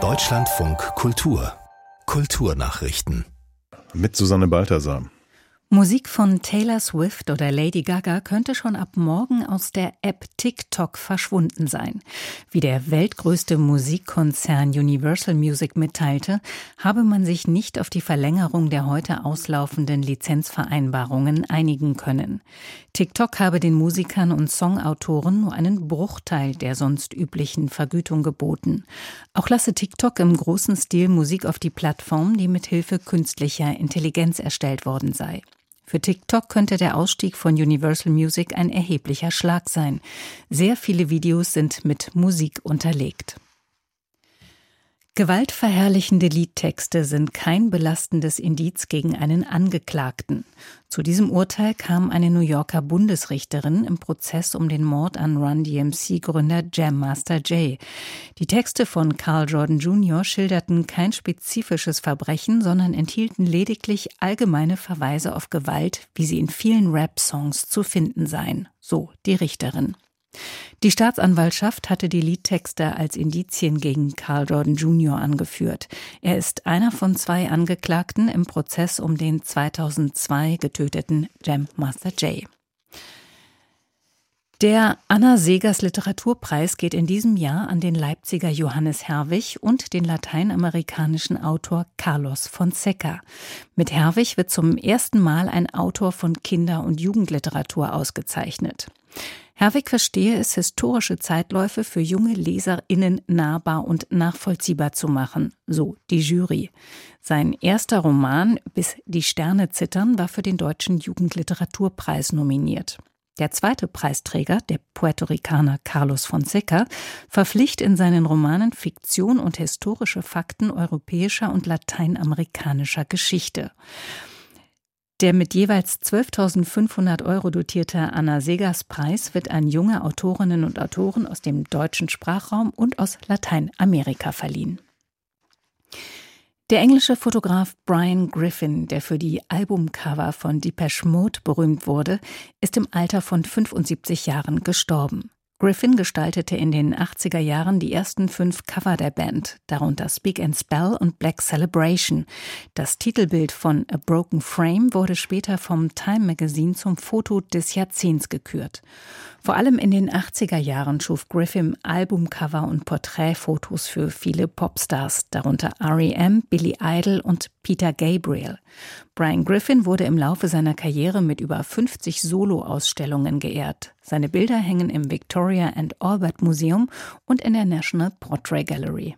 Deutschlandfunk Kultur Kulturnachrichten mit Susanne Balthasar. Musik von Taylor Swift oder Lady Gaga könnte schon ab morgen aus der App TikTok verschwunden sein. Wie der weltgrößte Musikkonzern Universal Music mitteilte, habe man sich nicht auf die Verlängerung der heute auslaufenden Lizenzvereinbarungen einigen können. TikTok habe den Musikern und Songautoren nur einen Bruchteil der sonst üblichen Vergütung geboten. Auch lasse TikTok im großen Stil Musik auf die Plattform, die mit Hilfe künstlicher Intelligenz erstellt worden sei. Für TikTok könnte der Ausstieg von Universal Music ein erheblicher Schlag sein. Sehr viele Videos sind mit Musik unterlegt. Gewaltverherrlichende Liedtexte sind kein belastendes Indiz gegen einen Angeklagten. Zu diesem Urteil kam eine New Yorker Bundesrichterin im Prozess um den Mord an Run DMC-Gründer Jam Master Jay. Die Texte von Carl Jordan Jr. schilderten kein spezifisches Verbrechen, sondern enthielten lediglich allgemeine Verweise auf Gewalt, wie sie in vielen Rap-Songs zu finden seien, so die Richterin. Die Staatsanwaltschaft hatte die Liedtexte als Indizien gegen Carl Jordan Jr. angeführt. Er ist einer von zwei Angeklagten im Prozess um den 2002 getöteten Jam Master Jay. Der Anna Segers Literaturpreis geht in diesem Jahr an den Leipziger Johannes Herwig und den lateinamerikanischen Autor Carlos Fonseca. Mit Herwig wird zum ersten Mal ein Autor von Kinder- und Jugendliteratur ausgezeichnet. Herwig verstehe es, historische Zeitläufe für junge LeserInnen nahbar und nachvollziehbar zu machen, so die Jury. Sein erster Roman Bis die Sterne zittern war für den Deutschen Jugendliteraturpreis nominiert. Der zweite Preisträger, der Puerto Ricaner Carlos Fonseca, verpflicht in seinen Romanen Fiktion und historische Fakten europäischer und lateinamerikanischer Geschichte. Der mit jeweils 12.500 Euro dotierte Anna Segers Preis wird an junge Autorinnen und Autoren aus dem deutschen Sprachraum und aus Lateinamerika verliehen. Der englische Fotograf Brian Griffin, der für die Albumcover von Depeche Mode berühmt wurde, ist im Alter von 75 Jahren gestorben. Griffin gestaltete in den 80er Jahren die ersten fünf Cover der Band, darunter Speak and Spell und Black Celebration. Das Titelbild von A Broken Frame wurde später vom Time Magazine zum Foto des Jahrzehnts gekürt. Vor allem in den 80er Jahren schuf Griffin Albumcover und Porträtfotos für viele Popstars, darunter R.E.M., Billy Idol und Peter Gabriel. Brian Griffin wurde im Laufe seiner Karriere mit über 50 Solo-Ausstellungen geehrt. Seine Bilder hängen im Victoria and Albert Museum und in der National Portrait Gallery.